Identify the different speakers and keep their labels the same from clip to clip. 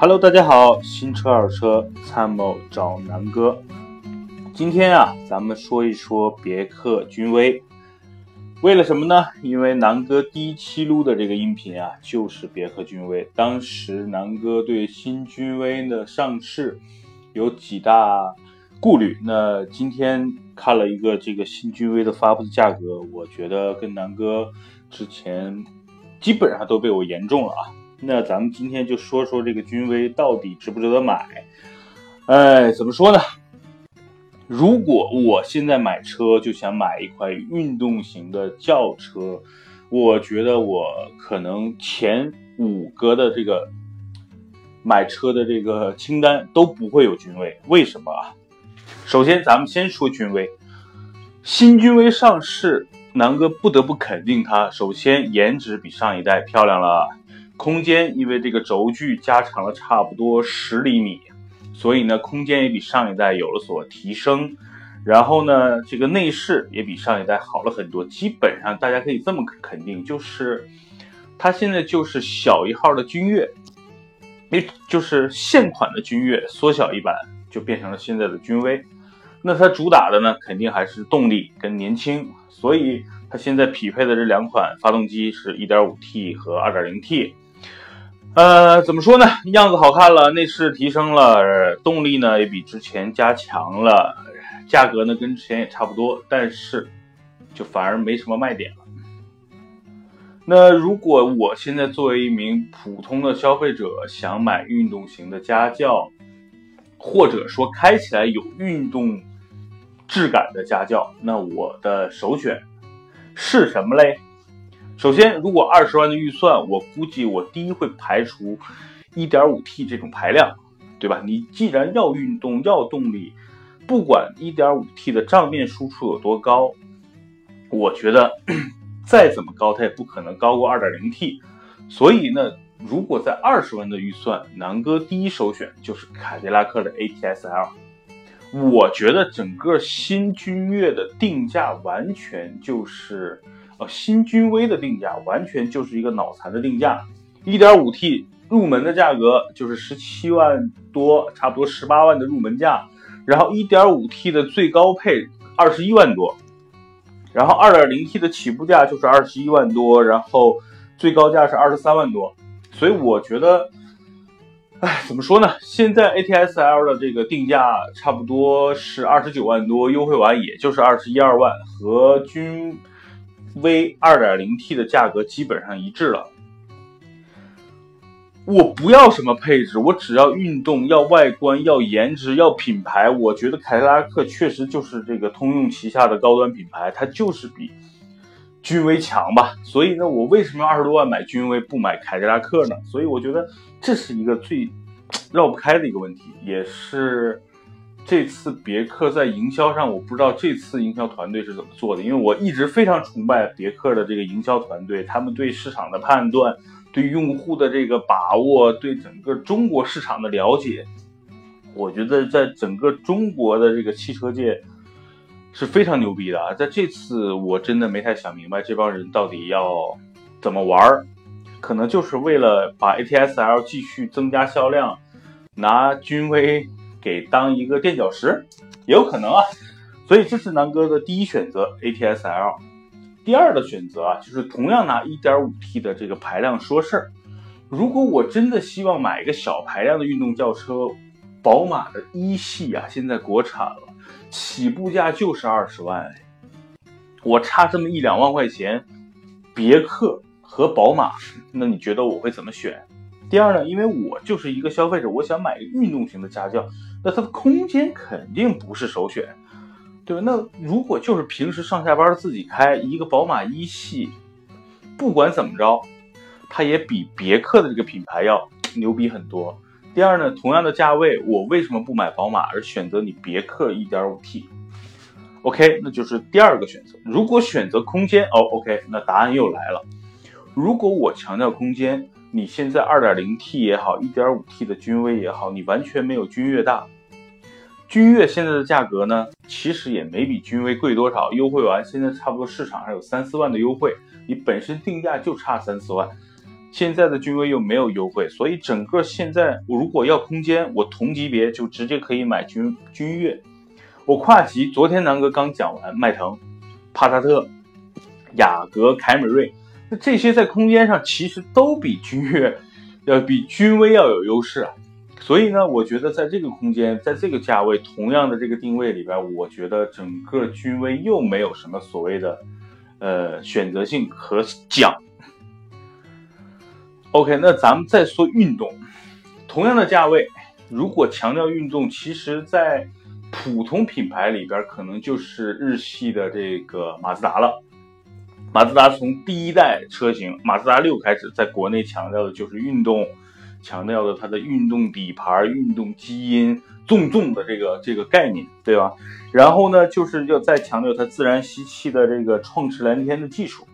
Speaker 1: Hello，大家好，新车二车参谋找南哥。今天啊，咱们说一说别克君威。为了什么呢？因为南哥第一期录的这个音频啊，就是别克君威。当时南哥对新君威的上市有几大顾虑。那今天看了一个这个新君威的发布的价格，我觉得跟南哥之前基本上都被我言中了啊。那咱们今天就说说这个君威到底值不值得买？哎，怎么说呢？如果我现在买车就想买一款运动型的轿车，我觉得我可能前五个的这个买车的这个清单都不会有君威。为什么啊？首先，咱们先说君威，新君威上市，南哥不得不肯定它。首先，颜值比上一代漂亮了。空间因为这个轴距加长了差不多十厘米，所以呢，空间也比上一代有了所提升。然后呢，这个内饰也比上一代好了很多。基本上大家可以这么肯定，就是它现在就是小一号的君越，也就是现款的君越缩小一版，就变成了现在的君威。那它主打的呢，肯定还是动力跟年轻，所以它现在匹配的这两款发动机是 1.5T 和 2.0T。呃，怎么说呢？样子好看了，内饰提升了，动力呢也比之前加强了，价格呢跟之前也差不多，但是就反而没什么卖点了。那如果我现在作为一名普通的消费者，想买运动型的家轿，或者说开起来有运动质感的家轿，那我的首选是什么嘞？首先，如果二十万的预算，我估计我第一会排除 1.5T 这种排量，对吧？你既然要运动要动力，不管 1.5T 的账面输出有多高，我觉得 再怎么高，它也不可能高过 2.0T。所以呢，如果在二十万的预算，南哥第一首选就是凯迪拉克的 ATS-L。我觉得整个新君越的定价完全就是。呃，新君威的定价完全就是一个脑残的定价，1.5T 入门的价格就是十七万多，差不多十八万的入门价，然后 1.5T 的最高配二十一万多，然后 2.0T 的起步价就是二十一万多，然后最高价是二十三万多，所以我觉得，哎，怎么说呢？现在 ATS-L 的这个定价差不多是二十九万多，优惠完也就是二十一二万，和君。V 2.0T 的价格基本上一致了。我不要什么配置，我只要运动，要外观，要颜值，要品牌。我觉得凯迪拉克确实就是这个通用旗下的高端品牌，它就是比君威强吧。所以呢，我为什么二十多万买君威不买凯迪拉克呢？所以我觉得这是一个最绕不开的一个问题，也是。这次别克在营销上，我不知道这次营销团队是怎么做的，因为我一直非常崇拜别克的这个营销团队，他们对市场的判断，对用户的这个把握，对整个中国市场的了解，我觉得在整个中国的这个汽车界是非常牛逼的啊！在这次我真的没太想明白这帮人到底要怎么玩儿，可能就是为了把 ATS-L 继续增加销量，拿君威。给当一个垫脚石，也有可能啊，所以这是南哥的第一选择 ATS-L。第二的选择啊，就是同样拿 1.5T 的这个排量说事儿。如果我真的希望买一个小排量的运动轿车，宝马的一系啊，现在国产了，起步价就是二十万，我差这么一两万块钱，别克和宝马，那你觉得我会怎么选？第二呢，因为我就是一个消费者，我想买个运动型的家轿，那它的空间肯定不是首选，对吧？那如果就是平时上下班自己开一个宝马一系，不管怎么着，它也比别克的这个品牌要牛逼很多。第二呢，同样的价位，我为什么不买宝马而选择你别克 1.5T？OK，那就是第二个选择。如果选择空间，哦，OK，那答案又来了。如果我强调空间。你现在 2.0T 也好，1.5T 的君威也好，你完全没有君越大。君越现在的价格呢，其实也没比君威贵多少，优惠完现在差不多市场上有三四万的优惠，你本身定价就差三四万。现在的君威又没有优惠，所以整个现在我如果要空间，我同级别就直接可以买君君越。我跨级，昨天南哥刚讲完迈腾、帕萨特、雅阁、凯美瑞，这些在空间上其实都比君越要比君威要有优势啊。所以呢，我觉得在这个空间，在这个价位，同样的这个定位里边，我觉得整个君威又没有什么所谓的呃选择性可讲。OK，那咱们再说运动，同样的价位，如果强调运动，其实在普通品牌里边，可能就是日系的这个马自达了。马自达从第一代车型马自达六开始，在国内强调的就是运动，强调的它的运动底盘、运动基因、重重的这个这个概念，对吧？然后呢，就是要再强调它自然吸气的这个创驰蓝天的技术。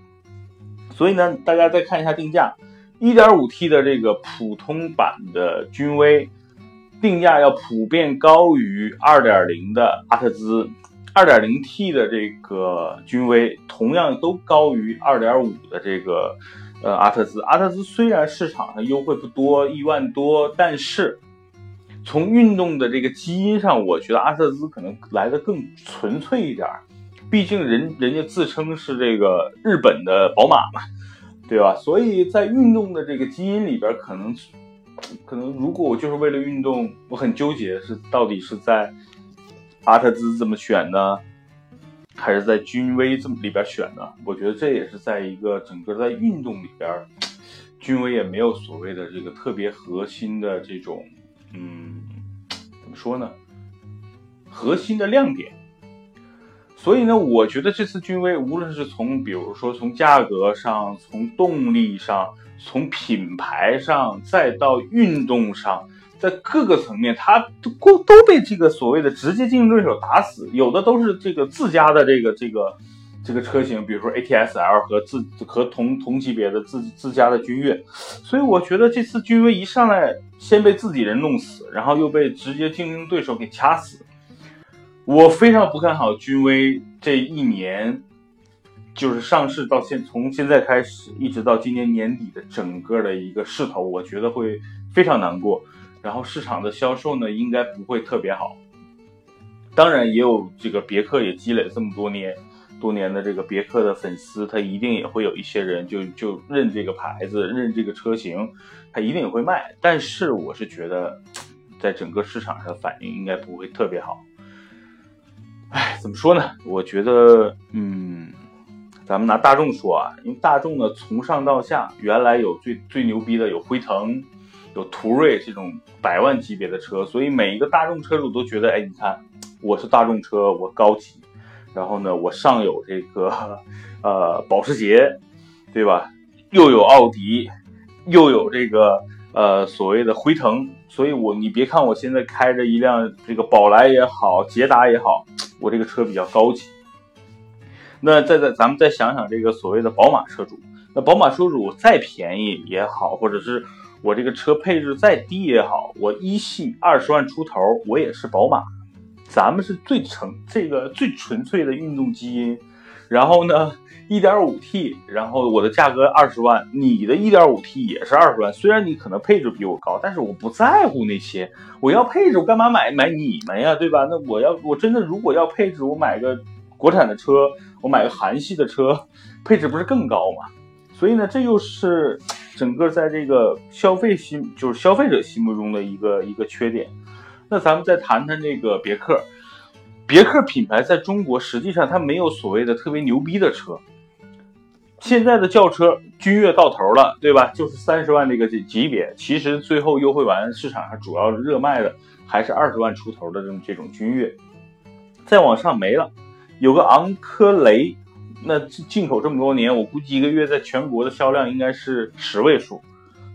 Speaker 1: 所以呢，大家再看一下定价。1.5T 的这个普通版的君威定价要普遍高于2.0的阿特兹，2.0T 的这个君威同样都高于2.5的这个呃阿特兹。阿特兹虽然市场上优惠不多，一万多，但是从运动的这个基因上，我觉得阿特兹可能来的更纯粹一点。毕竟人人家自称是这个日本的宝马嘛。对吧？所以在运动的这个基因里边，可能，可能如果我就是为了运动，我很纠结是到底是在阿特兹这么选呢，还是在君威这么里边选呢？我觉得这也是在一个整个在运动里边，君威也没有所谓的这个特别核心的这种，嗯，怎么说呢？核心的亮点。所以呢，我觉得这次君威无论是从，比如说从价格上、从动力上、从品牌上，再到运动上，在各个层面，它都都被这个所谓的直接竞争对手打死。有的都是这个自家的这个这个这个车型，比如说 ATS-L 和自和同同级别的自自家的君越。所以我觉得这次君威一上来先被自己人弄死，然后又被直接竞争对手给掐死。我非常不看好君威这一年，就是上市到现从现在开始一直到今年年底的整个的一个势头，我觉得会非常难过。然后市场的销售呢，应该不会特别好。当然，也有这个别克也积累了这么多年多年的这个别克的粉丝，他一定也会有一些人就就认这个牌子，认这个车型，他一定也会卖。但是我是觉得，在整个市场上反应应该不会特别好。哎，怎么说呢？我觉得，嗯，咱们拿大众说啊，因为大众呢，从上到下，原来有最最牛逼的有辉腾，有途锐这种百万级别的车，所以每一个大众车主都觉得，哎，你看，我是大众车，我高级，然后呢，我上有这个，呃，保时捷，对吧？又有奥迪，又有这个。呃，所谓的辉腾，所以我你别看我现在开着一辆这个宝来也好，捷达也好，我这个车比较高级。那再再咱们再想想这个所谓的宝马车主，那宝马车主再便宜也好，或者是我这个车配置再低也好，我一系二十万出头，我也是宝马。咱们是最纯这个最纯粹的运动基因。然后呢，一点五 T，然后我的价格二十万，你的一点五 T 也是二十万。虽然你可能配置比我高，但是我不在乎那些。我要配置，我干嘛买买你们呀，对吧？那我要我真的如果要配置，我买个国产的车，我买个韩系的车，配置不是更高吗？所以呢，这又是整个在这个消费心，就是消费者心目中的一个一个缺点。那咱们再谈谈这个别克。别克品牌在中国实际上它没有所谓的特别牛逼的车。现在的轿车君越到头了，对吧？就是三十万这个级别，其实最后优惠完，市场上主要热卖的还是二十万出头的这种这种君越。再往上没了，有个昂科雷，那进口这么多年，我估计一个月在全国的销量应该是十位数。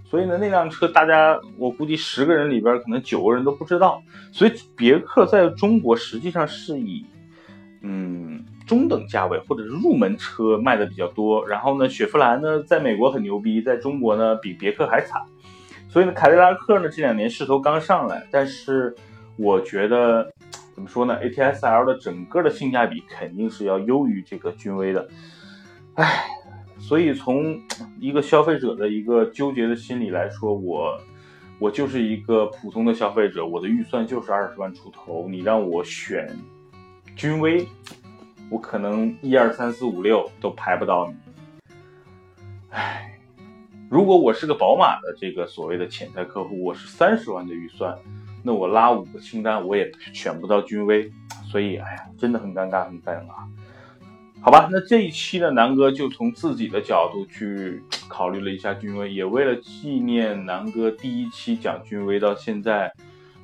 Speaker 1: 所以呢，那辆车大家我估计十个人里边可能九个人都不知道。所以别克在中国实际上是以，嗯，中等价位或者是入门车卖的比较多。然后呢，雪佛兰呢在美国很牛逼，在中国呢比别克还惨。所以呢，凯迪拉克呢这两年势头刚上来，但是我觉得怎么说呢？ATS L 的整个的性价比肯定是要优于这个君威的。唉。所以从一个消费者的一个纠结的心理来说，我我就是一个普通的消费者，我的预算就是二十万出头，你让我选君威，我可能一二三四五六都排不到你。唉，如果我是个宝马的这个所谓的潜在客户，我是三十万的预算，那我拉五个清单，我也选不到君威，所以哎呀，真的很尴尬，很尴尬。好吧，那这一期呢，南哥就从自己的角度去考虑了一下君威，也为了纪念南哥第一期讲君威到现在，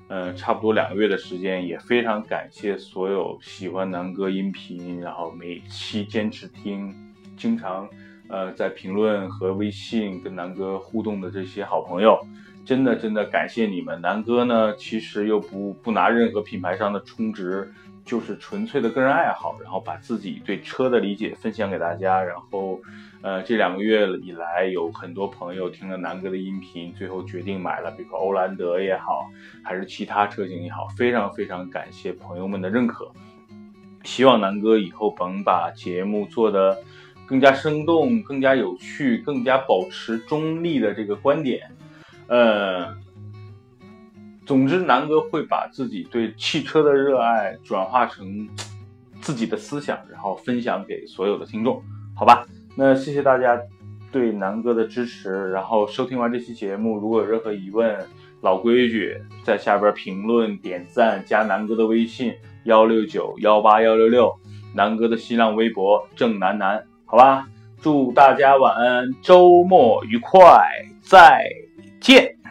Speaker 1: 嗯，差不多两个月的时间，也非常感谢所有喜欢南哥音频，然后每期坚持听，经常呃在评论和微信跟南哥互动的这些好朋友，真的真的感谢你们。南哥呢，其实又不不拿任何品牌商的充值。就是纯粹的个人爱好，然后把自己对车的理解分享给大家，然后，呃，这两个月以来，有很多朋友听了南哥的音频，最后决定买了，比如说欧蓝德也好，还是其他车型也好，非常非常感谢朋友们的认可。希望南哥以后能把节目做得更加生动、更加有趣、更加保持中立的这个观点，呃。总之，南哥会把自己对汽车的热爱转化成自己的思想，然后分享给所有的听众，好吧？那谢谢大家对南哥的支持。然后收听完这期节目，如果有任何疑问，老规矩，在下边评论、点赞、加南哥的微信幺六九幺八幺六六，南哥的新浪微博郑楠楠，好吧？祝大家晚安，周末愉快，再见。